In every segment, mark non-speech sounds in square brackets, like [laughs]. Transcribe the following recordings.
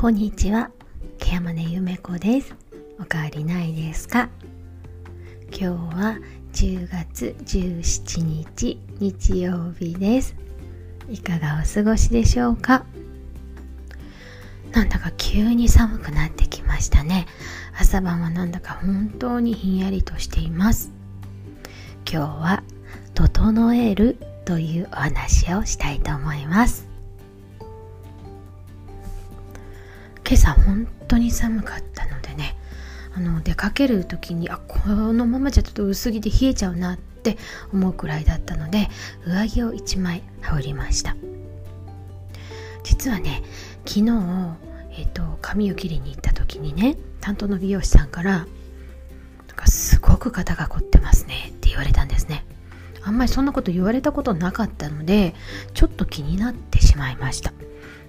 こんにちは、ケヤマネゆめこです。おかわりないですか？今日は10月17日日曜日です。いかがお過ごしでしょうか？なんだか急に寒くなってきましたね。朝晩はなんだか本当にひんやりとしています。今日は「整える」というお話をしたいと思います。今朝本当に寒かったのでねあの出かける時にあこのままじゃちょっと薄着で冷えちゃうなって思うくらいだったので上着を1枚羽織りました。実はね昨日、えーと、髪を切りに行った時にね担当の美容師さんからなんかすごく肩が凝ってますねって言われたんですね。あんまりそんなこと言われたことなかったのでちょっと気になってしまいました。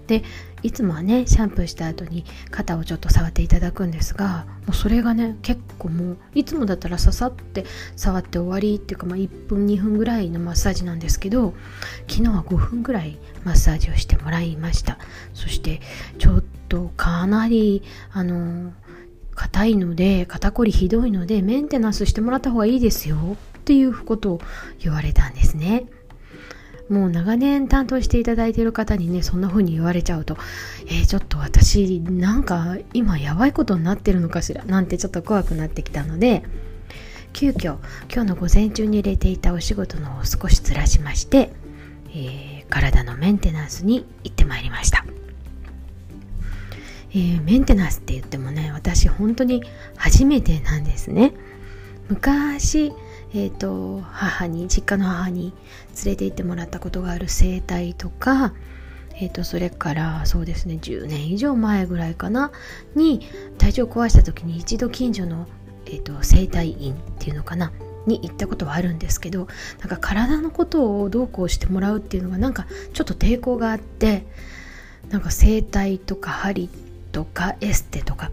でいつもはねシャンプーした後に肩をちょっと触っていただくんですがもうそれがね結構もういつもだったらささって触って終わりっていうか、まあ、1分2分ぐらいのマッサージなんですけど昨日は5分ぐらいマッサージをしてもらいましたそしてちょっとかなりあの硬いので肩こりひどいのでメンテナンスしてもらった方がいいですよっていうことを言われたんですね。もう長年担当していただいている方にねそんな風に言われちゃうとえー、ちょっと私なんか今やばいことになってるのかしらなんてちょっと怖くなってきたので急遽今日の午前中に入れていたお仕事のを少しずらしまして、えー、体のメンテナンスに行ってまいりました、えー、メンテナンスって言ってもね私本当に初めてなんですね。昔えーと、母に実家の母に連れて行ってもらったことがある整体とか、えーと、それからそうですね10年以上前ぐらいかなに体調を壊した時に一度近所の、えーと、と整体院っていうのかなに行ったことはあるんですけどなんか体のことをどうこうしてもらうっていうのがなんかちょっと抵抗があってなんか整体とか針とかエステとか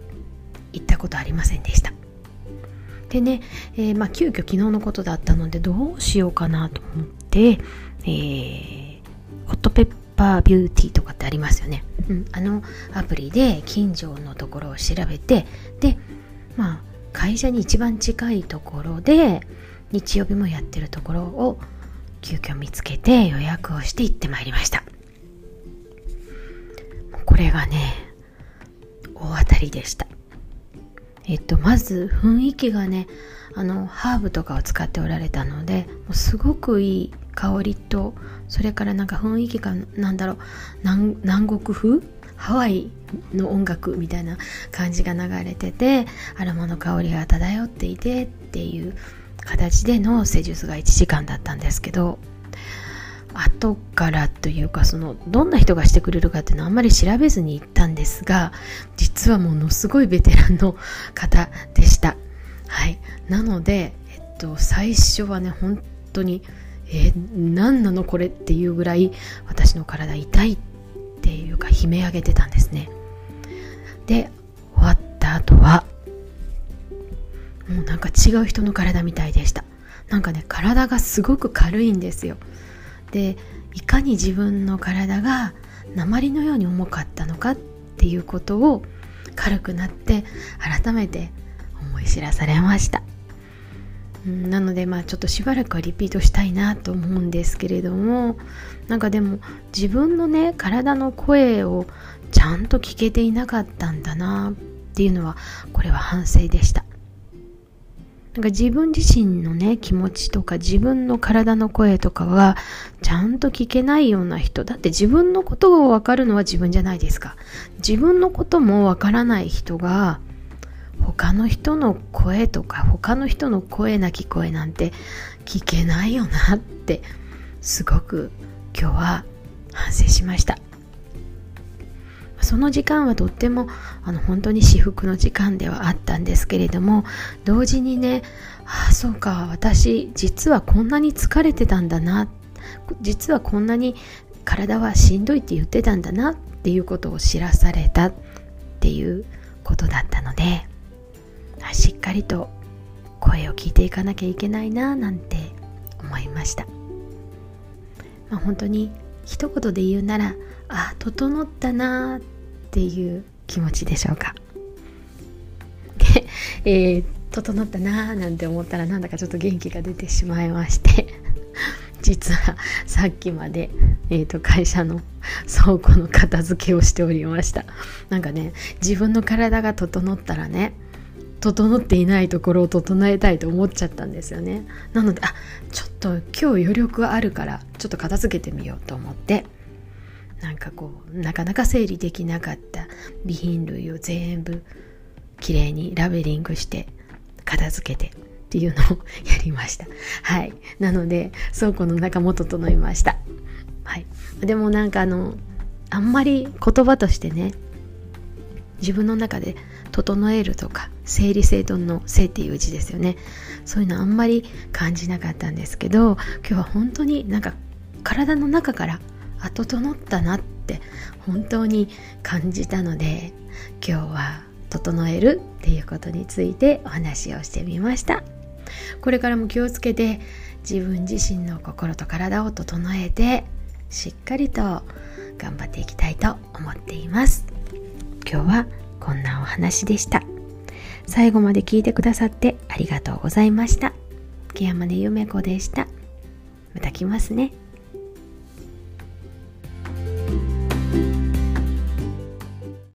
行ったことありませんでした。でね、えー、まあ、急遽昨日のことだったのでどうしようかなと思って、えー、ホットペッパービューティーとかってありますよね、うん、あのアプリで近所のところを調べてでまあ会社に一番近いところで日曜日もやってるところを急遽見つけて予約をして行ってまいりました。これがね大当たりでした。えっと、まず雰囲気がねあのハーブとかを使っておられたのでもうすごくいい香りとそれからなんか雰囲気がなんだろう南国風？ハワイの音楽みたいな感じが流れててアロマの香りが漂っていてっていう形での施術が1時間だったんですけど後からというかそのどんな人がしてくれるかっていうのはあんまり調べずに行ったんですが実はものすごいベテランの方でした。はい。なので、えっと、最初はね本当にえー、何なのこれっていうぐらい私の体痛いっていうか悲鳴上げてたんですね。で終わった後はもうなんか違う人の体みたいでした。なんかね体がすごく軽いんですよ。でいかに自分の体が鉛のように重かったのかっていうことを軽くなって改めて思い知らされました。なのでまあちょっとしばらくはリピートしたいなと思うんですけれどもなんかでも自分のね体の声をちゃんと聞けていなかったんだなっていうのはこれは反省でした。なんか自分自身のね、気持ちとか自分の体の声とかはちゃんと聞けないような人。だって自分のことをわかるのは自分じゃないですか。自分のこともわからない人が他の人の声とか他の人の声なき声なんて聞けないよなってすごく今日は反省しました。その時間はとってもあの本当に至福の時間ではあったんですけれども同時にねああそうか私実はこんなに疲れてたんだな実はこんなに体はしんどいって言ってたんだなっていうことを知らされたっていうことだったのでしっかりと声を聞いていかなきゃいけないななんて思いました、まあ、本当に一言で言うならあ整ったなっていう気持ちでしょうか。[laughs] で、えー、整ったなーなんて思ったらなんだかちょっと元気が出てしまいまして。[laughs] 実はさっきまで、えーと、会社の倉庫の片付けをしておりました。[laughs] なんかね自分の体が整ったらね整っていないところを整えたいと思っちゃったんですよね。なのであちょっと今日余力あるからちょっと片付けてみようと思ってなんかこうなかなか整理できなかった備品類を全部きれいにラベリングして片付けてっていうのを [laughs] やりました。はい。なので倉庫の中も整いましたはい。でもなんかあのあんまり言葉としてね自分の中で整えるとか整理整頓の整っていう字ですよね。そういうのあんまり感じなかったんですけど今日は本当になんか体の中からあ整ったなって本当に感じたので今日は整えるっていうことについてお話をしてみました。これからも気をつけて自分自身の心と体を整えてしっかりと頑張っていきたいと思っています。今日はこんなお話でした。最後まで聞いてくださってありがとうございました。木山根ゆめ子でした。また来ますね。